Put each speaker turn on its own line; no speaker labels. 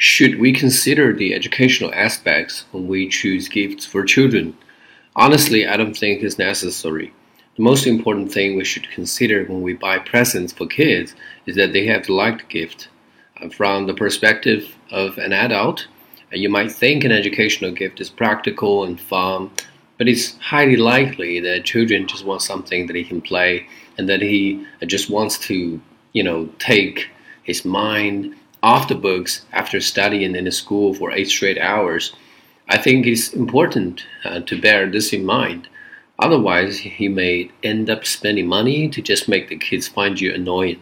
Should we consider the educational aspects when we choose gifts for children? Honestly, I don't think it's necessary. The most important thing we should consider when we buy presents for kids is that they have to like the gift. Uh, from the perspective of an adult, uh, you might think an educational gift is practical and fun, but it's highly likely that children just want something that he can play and that he uh, just wants to, you know, take his mind off the books after studying in a school for eight straight hours. I think it's important uh, to bear this in mind. Otherwise, he may end up spending money to just make the kids find you annoying.